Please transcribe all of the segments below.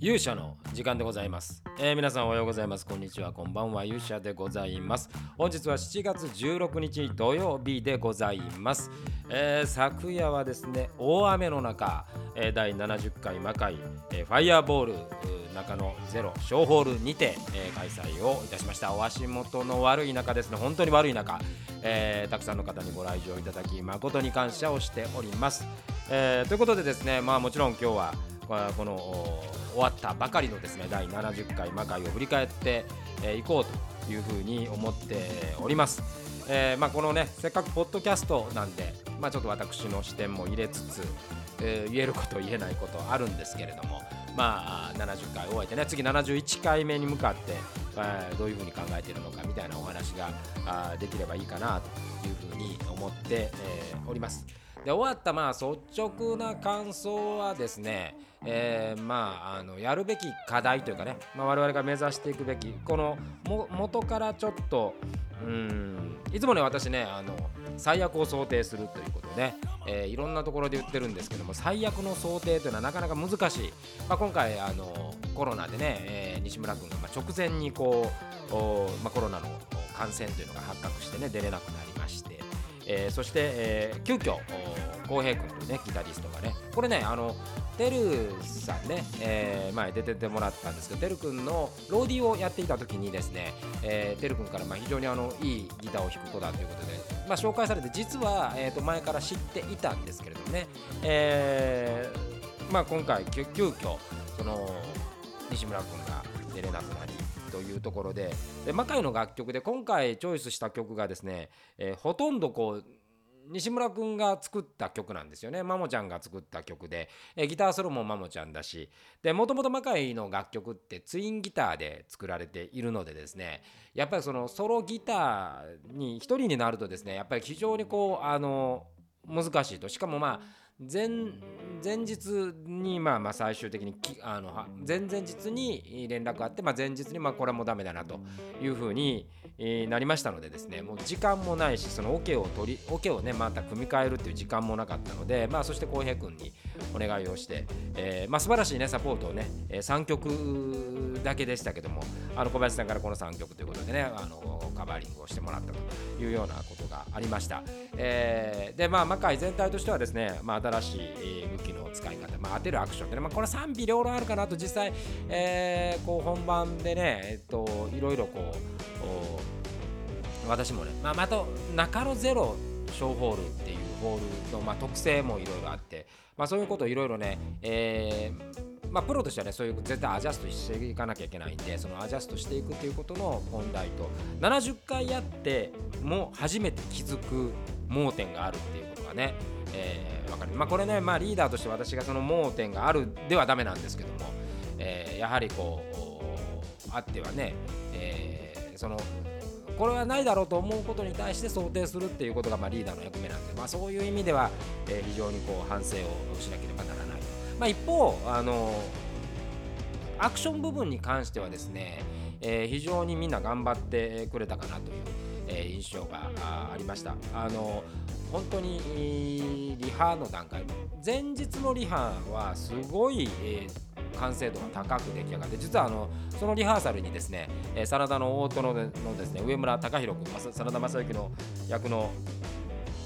勇者の時間でございます、えー皆さんおはようございます。こんにちは。こんばんは。勇者でございます。本日は7月16日土曜日でございます、えー昨夜はですね大雨の中、えー第70回魔界、えーファイヤーボール中野ゼロ小ホールにて、えー開催をいたしました。お足元の悪い中ですね。本当に悪い中、えーたくさんの方にご来場いただき誠に感謝をしております、えーということでですねまあもちろん今日はこの終わったばかりのですね第70回魔界を振り返ってい、こうというふうに思っております。えーまあ、このねせっかくポッドキャストなんで、まあ、ちょっと私の視点も入れつつ、えー言えること言えないことあるんですけれども、まあ、70回終えてね次71回目に向かって、えーどういうふうに考えているのかみたいなお話ができればいいかなというふうに思って、えおります。で終わったまあ率直な感想はですね、えーまああのやるべき課題というかね、まあ、我々が目指していくべきこのも元からちょっとうんいつもね私ねあの最悪を想定するということで、えーいろんなところで言ってるんですけども最悪の想定というのはなかなか難しい、まあ、今回あのコロナでね、えー西村君がま直前にこう、まあ、コロナの感染というのが発覚してね出れなくなりまして。えーそして、えー急遽浩平君というねギタリストがねこれねあのてるさんね、えー前出ててもらったんですけどてる君のローディーをやっていた時にですね、えー、てる君からまあ非常にあのいいギターを弾く子だということで、まあ、紹介されて実は、えー、と前から知っていたんですけれどもね、えーまあ、今回急急遽その西村君が出れなくなりというところでで魔界の楽曲で今回チョイスした曲がですね、えーほとんどこう西村君が作った曲なんですよね。マモちゃんが作った曲で、えギターソロもマモちゃんだしでもともと魔界の楽曲ってツインギターで作られているのでですねやっぱりそのソロギターに一人になるとですねやっぱり非常にこうあの難しいと。しかもまあ前前日にまあまあ最終的にきあのは前々日に連絡あって、まあ、前日にまあこれはもうダメだなというふうにえーなりましたのでですねもう時間もないしそのオケを取りオケをねまた組み替えるっていう時間もなかったのでまあそして浩平君にお願いをして、えーまあ素晴らしいねサポートをね、え3曲だけでしたけどもあの小林さんからこの3曲ということでねあのカバーリングをしてもらったというようなことがありました、えーでまあ魔界全体としてはですね、まあ、新しいえ武器の使い方、まあ、当てるアクションってね、まあ、これ賛否両論あるかなと実際、えーこう本番でね、えっと、いろいろこう私もね、まあ、また中野ゼロ小ホールっていうホールの、まあ、特性もいろいろあって、まあ、そういうことをいろいろね、えーまあ、プロとしてはねそういう絶対アジャストしていかなきゃいけないんでそのアジャストしていくっていうことの問題と70回やっても初めて気づく盲点があるっていうことがね、えーわかる、まあ、これね、まあ、リーダーとして私がその盲点があるではダメなんですけども、えーやはりこうあってはね、えーそのこれはないだろうと思うことに対して想定するっていうことがまあリーダーの役目なんで、まあ、そういう意味では、えー非常にこう反省をしなければならない。まあ、一方あのアクション部分に関してはですね、えー非常にみんな頑張ってくれたかなという、えー印象があありました。あの本当にリハの段階前日のリハはすごい、えー完成度が高く出来上がって実はあのそのリハーサルにですね、えー、真田の大殿のですね上村隆弘君真田正幸の役の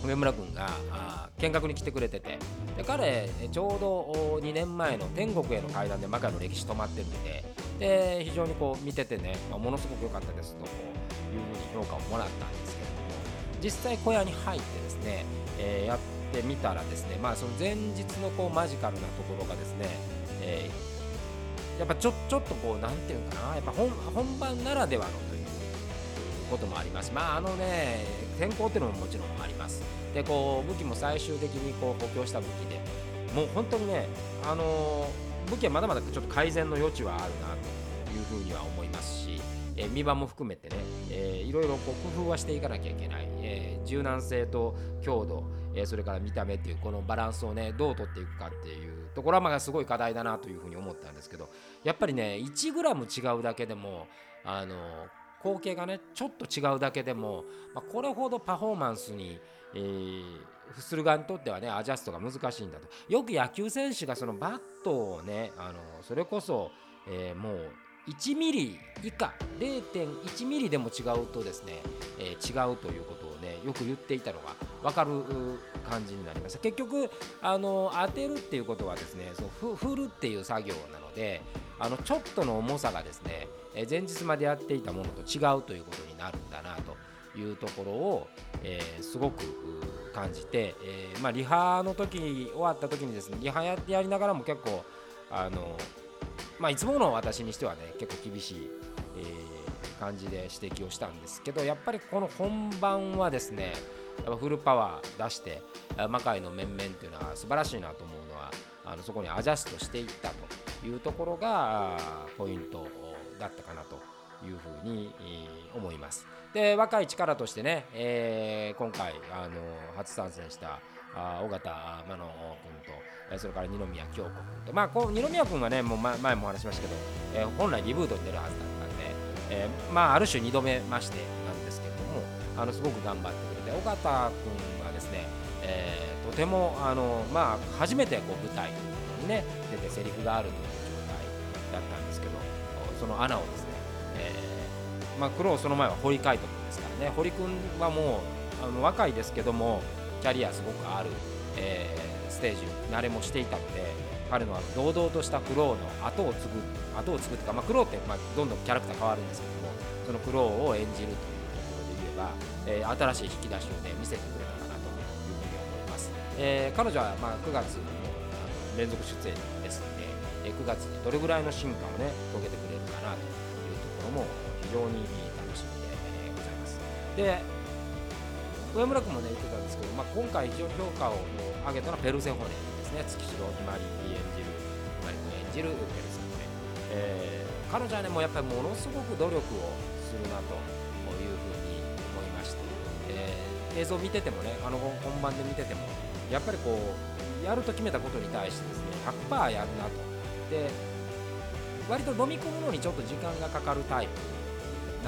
上村君があ見学に来てくれててで彼ちょうど2年前の天国への階段で魔界の歴史止まってるんでで非常にこう見ててね、まあものすごく良かったですとこういうふうに評価をもらったんです実際小屋に入ってですね、えーやってみたらですねまあその前日のこうマジカルなところがですね、えーやっぱちょちょっとこうなんていうのかなやっぱ本本番ならではのということもあります。まああのね天候っていうのももちろんあります。でこう武器も最終的にこう補強した武器でもう本当にねあのー武器はまだまだちょっと改善の余地はあるなというふうには思いますし、えー見場も含めてね、えーいろいろこう工夫はしていかなきゃいけない、えー柔軟性と強度、えーそれから見た目っていうこのバランスをねどう取っていくかっていうところはまあすごい課題だなというふうに思ったんですけどやっぱりね 1g 違うだけでもあの光景がねちょっと違うだけでも、まあ、これほどパフォーマンスに、えーする側にとってはねアジャストが難しいんだと。よく野球選手がそのバットをねあのそれこそ、えー、もう1ミリ以下0.1ミリでも違うとですね、えー、違うということをねよく言っていたのが分かる感じになりました。結局あの当てるっていうことはですねその振るっていう作業なのであのちょっとの重さがですねえ前日までやっていたものと違うということになるんだなというところを、えー、すごく感じて、えー、まあ、リハの時終わった時にですねリハやってやりながらも結構あの、まあ、いつもの私にしてはね結構厳しい、えー、感じで指摘をしたんですけどやっぱりこの本番はですねやっぱフルパワー出して魔界の面々っていうのは素晴らしいなと思うのはあのそこにアジャストしていったというところがポイントだったかなというふうに思います。で若い力としてね、えー、今回あの初参戦したあ尾形真野君とそれから二宮京子君と。まあこう二宮君はねもう前も話しましたけど、えー、本来リブートに出るはずだったんで、えー、まあある種2度目ましてなんですけどもあのすごく頑張ってくれて尾形君はですね、えー、とてもあのまあ初めてこう舞台にね出てセリフがあるという状態だったんですけどその穴をですね、えー、まあ、苦労その前は堀海斗君ですからね。堀君はもうあの若いですけどもキャリアすごくある、えー、ステージ慣れもしていたので彼のあの堂々とした苦労の後を継ぐ後を継ぐというか、まあ、苦労って、まあ、どんどんキャラクター変わるんですけどもその苦労を演じるというところで言えば、えー、新しい引き出しをね見せてくれたかなというふうに思います、えー、彼女はまあ9月の連続出演ですので9月にどれぐらいの進化をね遂げてくれるかなというところも非常に楽しみでございます。で上村君もね言ってたんですけど、まあ、今回非常に評価を上げたのはペルセホネですね。月城ひまり演じるひまり君演じるペルセホネ、えー、彼女はねもうやっぱりものすごく努力をするなというふうに思いまして、えー、映像見ててもねあの本番で見ててもやっぱりこうやると決めたことに対してですね100%やるなと。で割と飲み込むのにちょっと時間がかかるタイプ。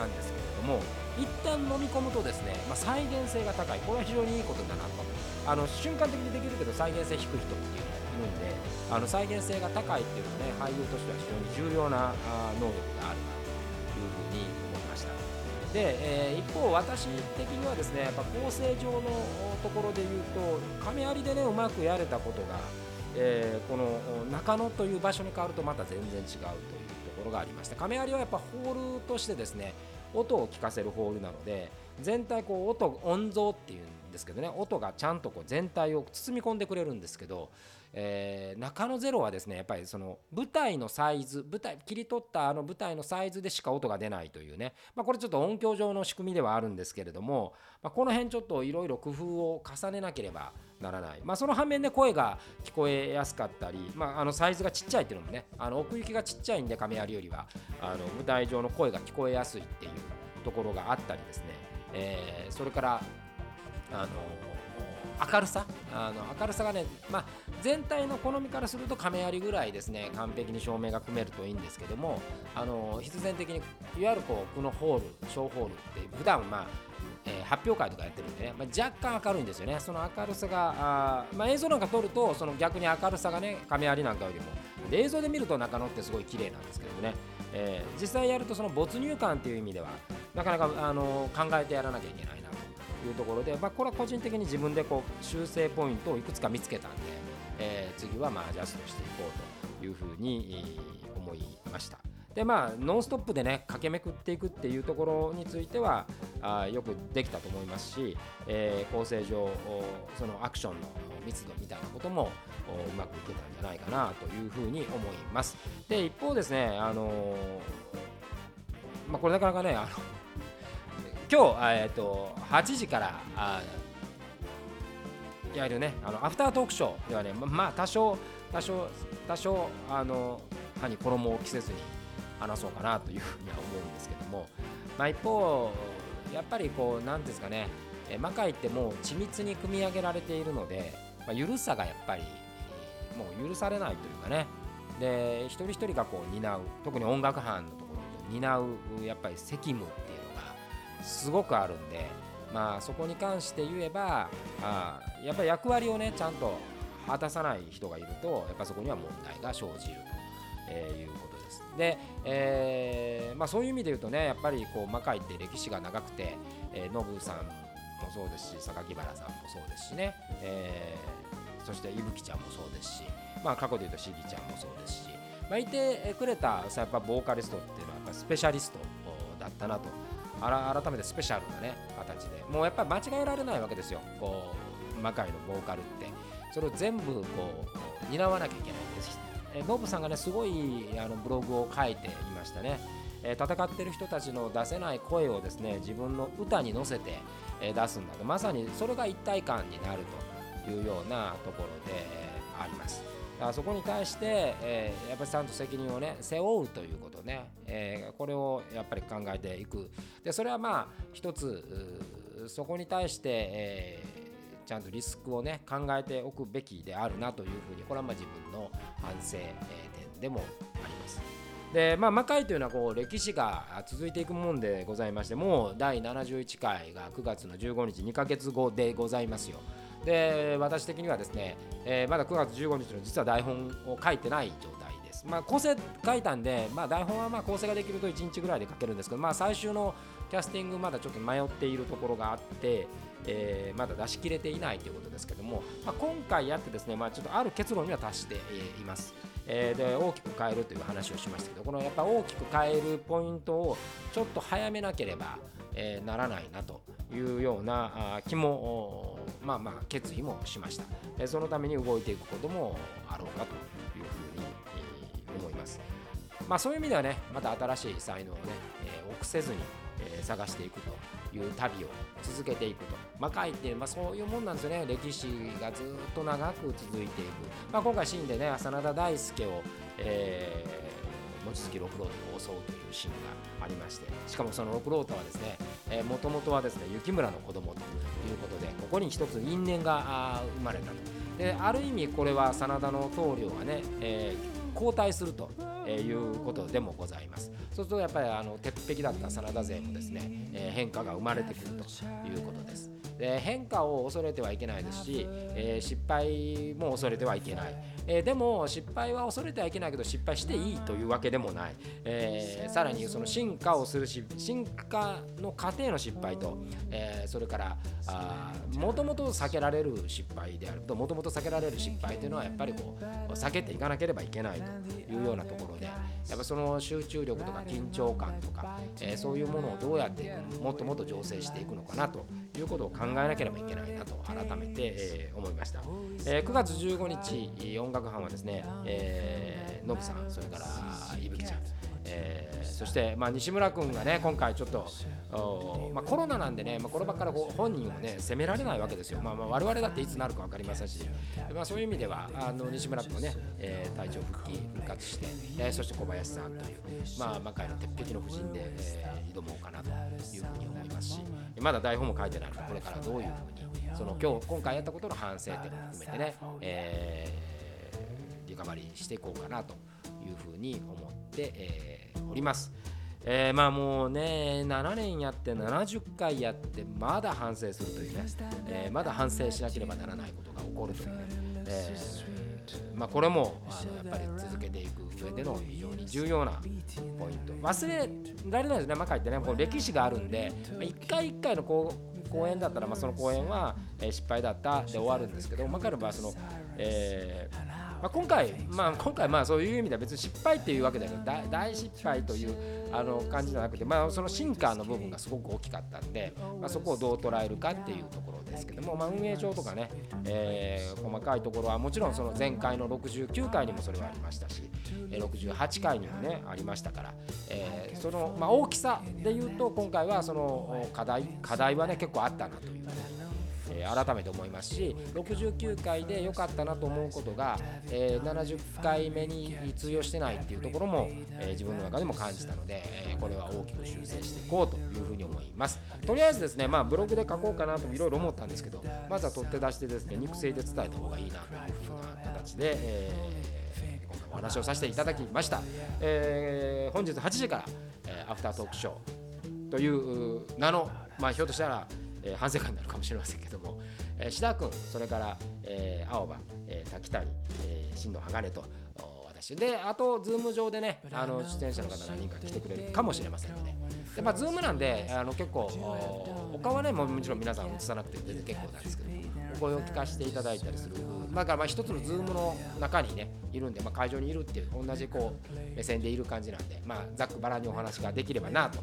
なんですけれども一旦飲み込むとですね、まあ、再現性が高い。これは非常にいいことだなと。あの瞬間的にできるけど再現性低い人っていうのがいるんであの再現性が高いっていうのはね俳優としては非常に重要な能力があるなというふうに思いました。で、えー、一方私的にはですねやっぱ構成上のところで言うと亀有でねうまくやれたことがえー、この中野という場所に変わるとまた全然違うという。ころがありまして亀有はやっぱホールとしてですね音を聞かせるホールなので全体こう音音像っていうんですけどね音がちゃんとこう全体を包み込んでくれるんですけどえー、中野ゼロはですねやっぱりその舞台のサイズ舞台切り取ったあの舞台のサイズでしか音が出ないというね、まあ、これちょっと音響上の仕組みではあるんですけれども、まあ、この辺ちょっといろいろ工夫を重ねなければならない、まあ、その反面で声が聞こえやすかったり、まあ、あのサイズがちっちゃいっていうのもねあの奥行きがちっちゃいんで亀有よりはあの舞台上の声が聞こえやすいっていうところがあったりですね、えー、それからあの明るさ？あの明るさがね、まあ、全体の好みからすると亀有ぐらいですね完璧に照明が組めるといいんですけどもあの必然的にいわゆるこうこのホール小ホールって普段まあえ、発表会とかやってるんでね、まあ、若干明るいんですよね、その明るさが、あまあ、映像なんか撮ると、その逆に明るさがね、亀有なんかよりも、映像で見ると中野ってすごい綺麗なんですけどね、えー、実際やるとその没入感っていう意味では、なかなか、あの考えてやらなきゃいけない。いうところで、まあ、これは個人的に自分でこう修正ポイントをいくつか見つけたんで、えー、次はまあアジャストしていこうというふうに思いました。でまあ、ノンストップでね駆けめくっていくっていうところについてはあよくできたと思いますし、えー、構成上そのアクションの密度みたいなこともうまくいけたんじゃないかなというふうに思います。で一方ですね、あのー、まあ、これなかなかねあの今日、えーと、8時からあやるね。あのアフタートークショーではねままあ多少多少多少あの歯に衣を着せずに話そうかなというふうには思うんですけども、まあ、一方やっぱりこう何ですかね。魔界ってもう緻密に組み上げられているので、まあ、緩さがやっぱりもう許されないというかね。で一人一人がこう担う。特に音楽班のところで担うやっぱり責務っていうすごくあるんで、まあ、そこに関して言えばあやっぱり役割をねちゃんと果たさない人がいるとやっぱそこには問題が生じると、えいうことです。で、えー、まあ、そういう意味で言うとねやっぱりこう魔界って歴史が長くて、えー、ノブさんもそうですし榊原さんもそうですしね、えー、そして伊吹ちゃんもそうですし、まあ、過去で言うとしぎちゃんもそうですし、まあ、いてくれたやっぱボーカリストっていうのはやっぱスペシャリストだったなと改めてスペシャルなね形で。もうやっぱり間違えられないわけですよ。こう魔界のボーカルって。それを全部こう担わなきゃいけないんです。えノブさんがねすごいあのブログを書いていましたね、えー、戦ってる人たちの出せない声をですね自分の歌に乗せて、えー、出すんだと。まさにそれが一体感になるというようなところでありますだからそこに対して、えー、やっぱりちゃんと責任をね背負うということね、えー、これをやっぱり考えていくでそれはまあ一つそこに対して、えー、ちゃんとリスクをね考えておくべきであるなというふうにこれはまあ自分の反省、点でもあります。でまあ、魔界というのはこう歴史が続いていくもんでございましてもう第71回が9月の15日2ヶ月後でございますよ。で私的にはですね、えー、まだ9月15日の実は台本を書いてない状態です。まあ、構成書いたんで、まあ、台本はま構成ができると1日ぐらいで書けるんですけど、まあ、最終のキャスティングまだちょっと迷っているところがあって、えー、まだ出し切れていないということですけども、まあ、今回やってですね、まあ、ちょっとある結論には達しています。え、で大きく変えるという話をしましたけどこのやっぱ大きく変えるポイントをちょっと早めなければ、えー、ならないなというような気もまあまあ決意もしました、えそのために動いていくこともあろうかというふうに、え思います。まあそういう意味ではねまた新しい才能をね、え臆せずに、え探していくという旅を続けていくと。魔界って、まあ、そういうもんなんですよね。歴史がずっと長く続いていく、まあ、今回シーンでね真田大輔を、えー望月六郎太を襲うというシーンがありましてしかもその六郎太はですねもともとはですね雪村の子供ということでここに一つ因縁が生まれたと。である意味これは真田の棟梁がね、えー、交代するということでもございます。そうするとやっぱりあの鉄壁だった真田勢もですね、え、変化が生まれてくるということです。で変化を恐れてはいけないですし、えー、失敗も恐れてはいけない、えー、でも失敗は恐れてはいけないけど失敗していいというわけでもない、えー、さらにその進化をするし進化の過程の失敗と、えそれからもともと避けられる失敗であるともともと避けられる失敗というのはやっぱりこう避けていかなければいけないというようなところでやっぱその集中力とか緊張感とか、えそういうものをどうやってもっともっと醸成していくのかなということを考ええなければいけないなと改めて、えー、思いました、えー、9月15日音楽班はですね、えー、ノブさんそれからいぶきちゃんえー、そして、まあ、西村君がね今回ちょっと、まあ、コロナなんでね、まあ、この場から本人をね責められないわけですよ、まあ、まあ我々だっていつなるか分かりませんし、まあ、そういう意味ではあの西村君もね、えー、体調復帰復活して、えー、そして小林さんという、まあ、魔界の鉄壁の布陣で、えー、挑もうかなというふうに思いますしまだ台本も書いてないのでこれからどういうふうにその今日今回やったことの反省点も含めてね、えー、リカバリーしていこうかなというふうに思って、えー、おります。えー、まあもうね7年やって70回やってまだ反省するというね、えー、まだ反省しなければならないことが起こるというね、えー、まあ、これもあのやっぱり続けていく上での非常に重要なポイント。忘れられないですね。魔界ってねこう歴史があるんで一回一回のこう公演だったら、まあ、その公演は、え失敗だったで終わるんですけど魔界の場合はその、えーまあ、今回、まあ、今回まあそういう意味では別に失敗っていうわけではな大失敗というあの感じじゃなくて、まあ、その進化の部分がすごく大きかったんで、まあ、そこをどう捉えるかっていうところですけども、まあ、運営上とかね、えー、細かいところはもちろんその前回の69回にもそれはありましたし68回にもねありましたから、えー、その、まあ、大きさでいうと今回はその課題課題はね結構あったなという。改めて思いますし69回で良かったなと思うことが、えー、70回目に通用してないっていうところも、えー、自分の中でも感じたので、えこれは大きく修正していこうというふうに思います。とりあえずですね、まあ、ブログで書こうかなといろいろ思ったんですけどまずは取って出してですね肉声で伝えた方がいいなというふうな形で、え今回お話をさせていただきました、え本日8時から、えアフタートークショーという名の、まあ、ひょっとしたらえー、反省会になるかもしれませんけども、えー、志田君それから、えー、青葉、えー、滝谷、えー、新野鋼と私。であとズーム上でねあの出演者の方何人か来てくれるかもしれませんので。で、まあ、ズームなんであの結構他はねもちろん皆さん映さなくて全然結構なんですけどお声を聞かせていただいたりする。だからまあ一つのズームの中にねいるんで、まあ、会場にいるっていう同じこう目線でいる感じなんで、まあ、ざっくばらんにお話ができればなと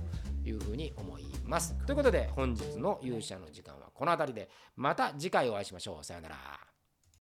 いうふうに思います。ということで本日の勇者の時間はこの辺りでまた次回お会いしましょう。さようなら。